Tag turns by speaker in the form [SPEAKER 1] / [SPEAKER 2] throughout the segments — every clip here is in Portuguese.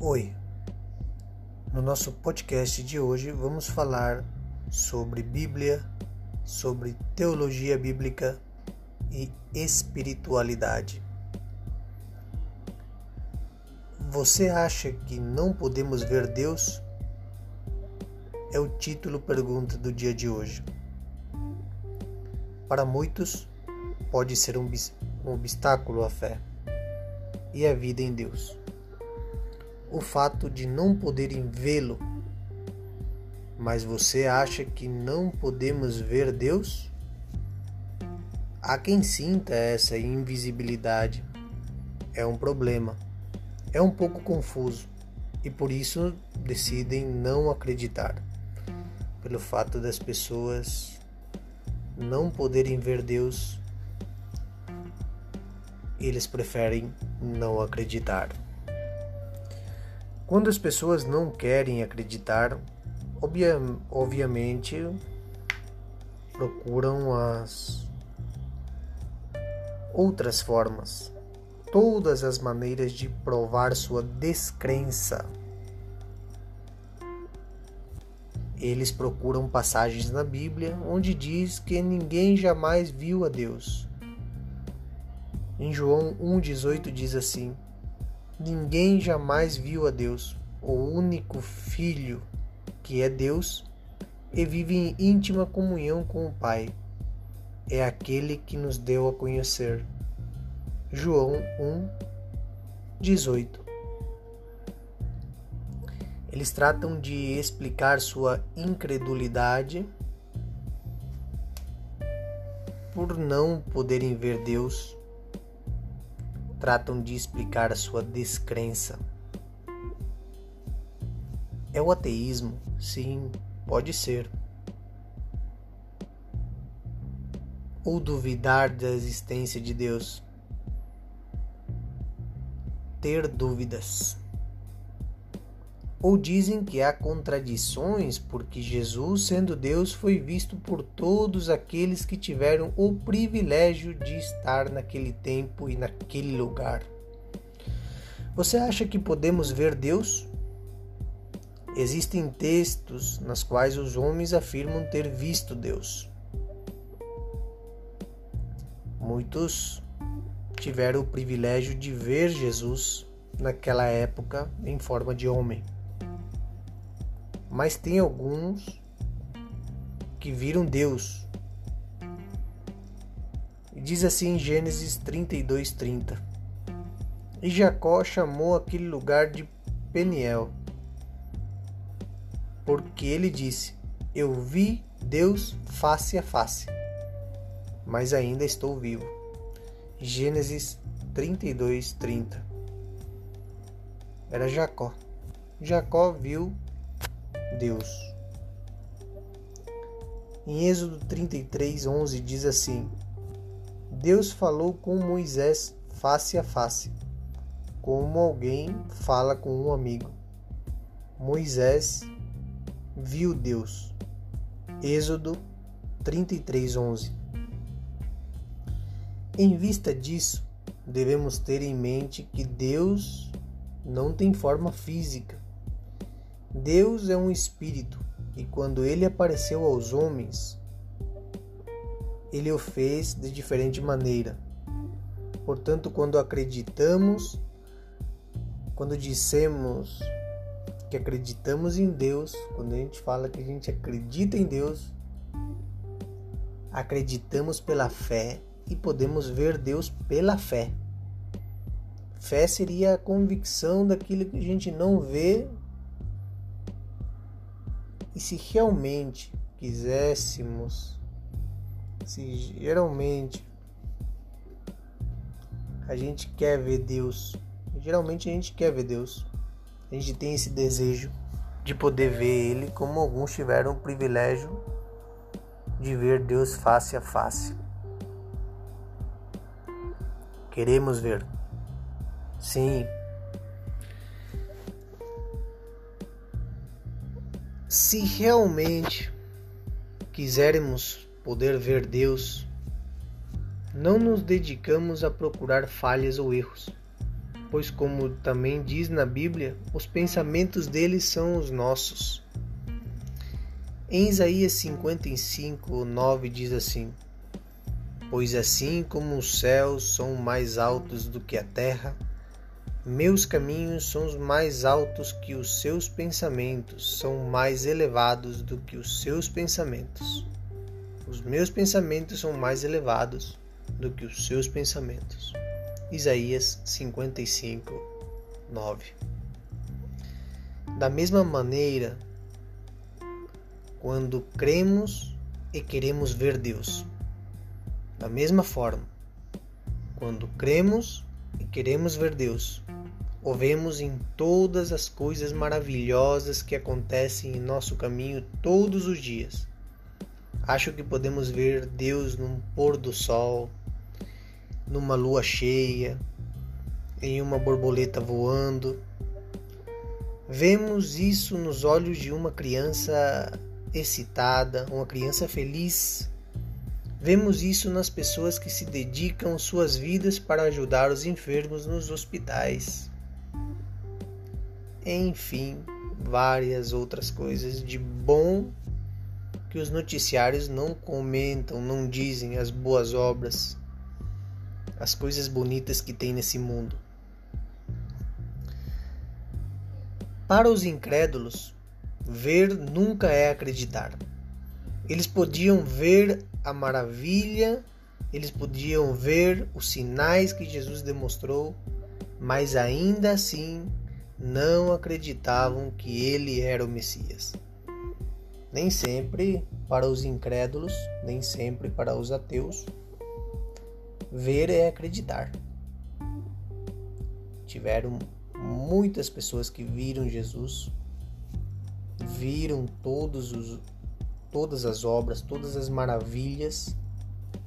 [SPEAKER 1] Oi. No nosso podcast de hoje vamos falar sobre Bíblia, sobre teologia bíblica e espiritualidade. Você acha que não podemos ver Deus? É o título pergunta do dia de hoje. Para muitos, pode ser um obstáculo à fé e à vida em Deus o fato de não poderem vê-lo. Mas você acha que não podemos ver Deus? Há quem sinta essa invisibilidade. É um problema. É um pouco confuso e por isso decidem não acreditar. Pelo fato das pessoas não poderem ver Deus, eles preferem não acreditar. Quando as pessoas não querem acreditar, obvia, obviamente procuram as outras formas, todas as maneiras de provar sua descrença. Eles procuram passagens na Bíblia onde diz que ninguém jamais viu a Deus. Em João 1,18 diz assim: Ninguém jamais viu a Deus, o único Filho que é Deus e vive em íntima comunhão com o Pai. É aquele que nos deu a conhecer. João 1, 18. Eles tratam de explicar sua incredulidade por não poderem ver Deus tratam de explicar a sua descrença. É o ateísmo? Sim, pode ser. Ou duvidar da existência de Deus. Ter dúvidas. Ou dizem que há contradições porque Jesus, sendo Deus, foi visto por todos aqueles que tiveram o privilégio de estar naquele tempo e naquele lugar. Você acha que podemos ver Deus? Existem textos nas quais os homens afirmam ter visto Deus. Muitos tiveram o privilégio de ver Jesus naquela época em forma de homem mas tem alguns que viram Deus. E diz assim em Gênesis 32, 30. E Jacó chamou aquele lugar de Peniel, porque ele disse: Eu vi Deus face a face, mas ainda estou vivo. Gênesis 32, 30. Era Jacó. Jacó viu Deus. Em Êxodo 33, 11 diz assim: Deus falou com Moisés face a face, como alguém fala com um amigo. Moisés viu Deus. Êxodo 33, 11. Em vista disso, devemos ter em mente que Deus não tem forma física Deus é um espírito e quando ele apareceu aos homens, ele o fez de diferente maneira. Portanto, quando acreditamos, quando dissemos que acreditamos em Deus, quando a gente fala que a gente acredita em Deus, acreditamos pela fé e podemos ver Deus pela fé. Fé seria a convicção daquilo que a gente não vê e se realmente quiséssemos, se geralmente a gente quer ver Deus, geralmente a gente quer ver Deus, a gente tem esse desejo de poder ver Ele, como alguns tiveram o privilégio de ver Deus face a face. Queremos ver. Sim, Se realmente quisermos poder ver Deus, não nos dedicamos a procurar falhas ou erros, pois, como também diz na Bíblia, os pensamentos deles são os nossos. Em Isaías 55, 9 diz assim: Pois assim como os céus são mais altos do que a terra, meus caminhos são mais altos que os seus pensamentos, são mais elevados do que os seus pensamentos. Os meus pensamentos são mais elevados do que os seus pensamentos. Isaías 55, 9. Da mesma maneira, quando cremos e queremos ver Deus. Da mesma forma, quando cremos e queremos ver Deus, o vemos em todas as coisas maravilhosas que acontecem em nosso caminho todos os dias. Acho que podemos ver Deus num pôr do sol, numa lua cheia, em uma borboleta voando. Vemos isso nos olhos de uma criança excitada, uma criança feliz. Vemos isso nas pessoas que se dedicam suas vidas para ajudar os enfermos nos hospitais. Enfim, várias outras coisas de bom que os noticiários não comentam, não dizem as boas obras as coisas bonitas que tem nesse mundo. Para os incrédulos, ver nunca é acreditar. Eles podiam ver a maravilha, eles podiam ver os sinais que Jesus demonstrou, mas ainda assim não acreditavam que ele era o Messias. Nem sempre para os incrédulos, nem sempre para os ateus, Ver é acreditar. Tiveram muitas pessoas que viram Jesus, viram todos os, todas as obras, todas as maravilhas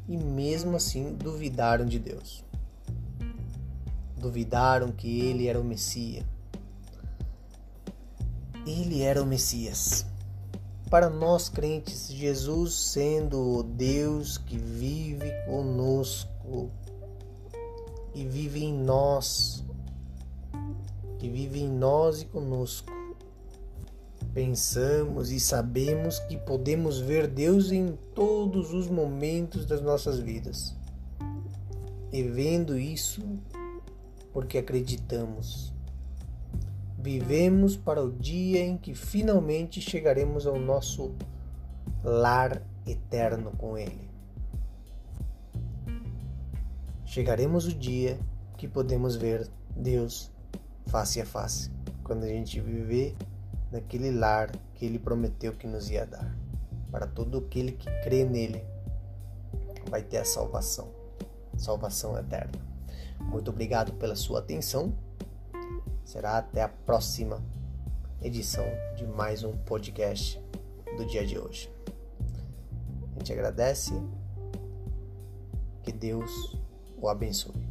[SPEAKER 1] e mesmo assim duvidaram de Deus. Duvidaram que ele era o Messias. Ele era o Messias. Para nós crentes, Jesus sendo o Deus que vive conosco e vive em nós, que vive em nós e conosco. Pensamos e sabemos que podemos ver Deus em todos os momentos das nossas vidas. E vendo isso, porque acreditamos Vivemos para o dia em que finalmente chegaremos ao nosso lar eterno com Ele. Chegaremos o dia que podemos ver Deus face a face, quando a gente viver naquele lar que Ele prometeu que nos ia dar. Para todo aquele que crê nele, vai ter a salvação, salvação eterna. Muito obrigado pela sua atenção Será até a próxima edição de mais um podcast do dia de hoje. A gente agradece. Que Deus o abençoe.